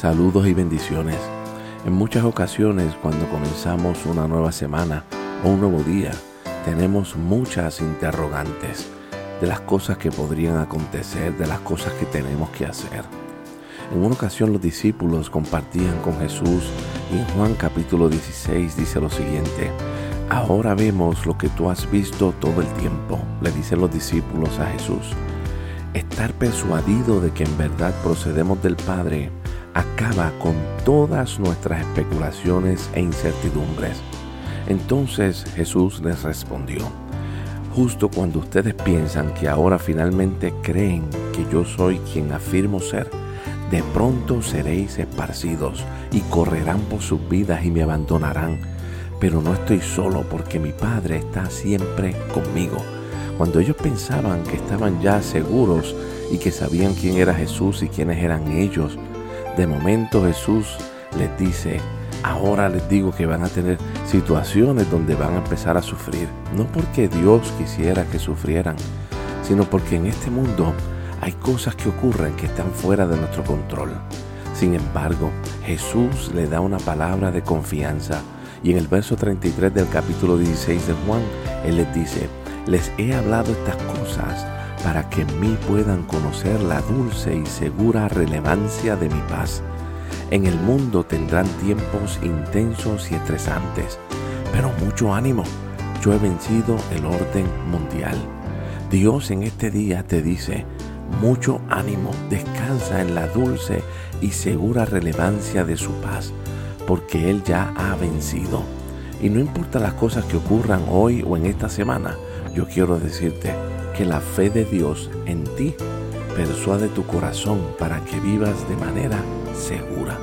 Saludos y bendiciones. En muchas ocasiones cuando comenzamos una nueva semana o un nuevo día, tenemos muchas interrogantes de las cosas que podrían acontecer, de las cosas que tenemos que hacer. En una ocasión los discípulos compartían con Jesús y en Juan capítulo 16 dice lo siguiente, Ahora vemos lo que tú has visto todo el tiempo, le dicen los discípulos a Jesús. Estar persuadido de que en verdad procedemos del Padre acaba con todas nuestras especulaciones e incertidumbres. Entonces Jesús les respondió, justo cuando ustedes piensan que ahora finalmente creen que yo soy quien afirmo ser, de pronto seréis esparcidos y correrán por sus vidas y me abandonarán. Pero no estoy solo porque mi Padre está siempre conmigo. Cuando ellos pensaban que estaban ya seguros y que sabían quién era Jesús y quiénes eran ellos, de momento Jesús les dice, ahora les digo que van a tener situaciones donde van a empezar a sufrir. No porque Dios quisiera que sufrieran, sino porque en este mundo hay cosas que ocurren que están fuera de nuestro control. Sin embargo, Jesús le da una palabra de confianza y en el verso 33 del capítulo 16 de Juan, Él les dice, les he hablado estas cosas para que en mí puedan conocer la dulce y segura relevancia de mi paz. En el mundo tendrán tiempos intensos y estresantes, pero mucho ánimo, yo he vencido el orden mundial. Dios en este día te dice, mucho ánimo, descansa en la dulce y segura relevancia de su paz, porque Él ya ha vencido. Y no importa las cosas que ocurran hoy o en esta semana, yo quiero decirte, que la fe de Dios en ti persuade tu corazón para que vivas de manera segura.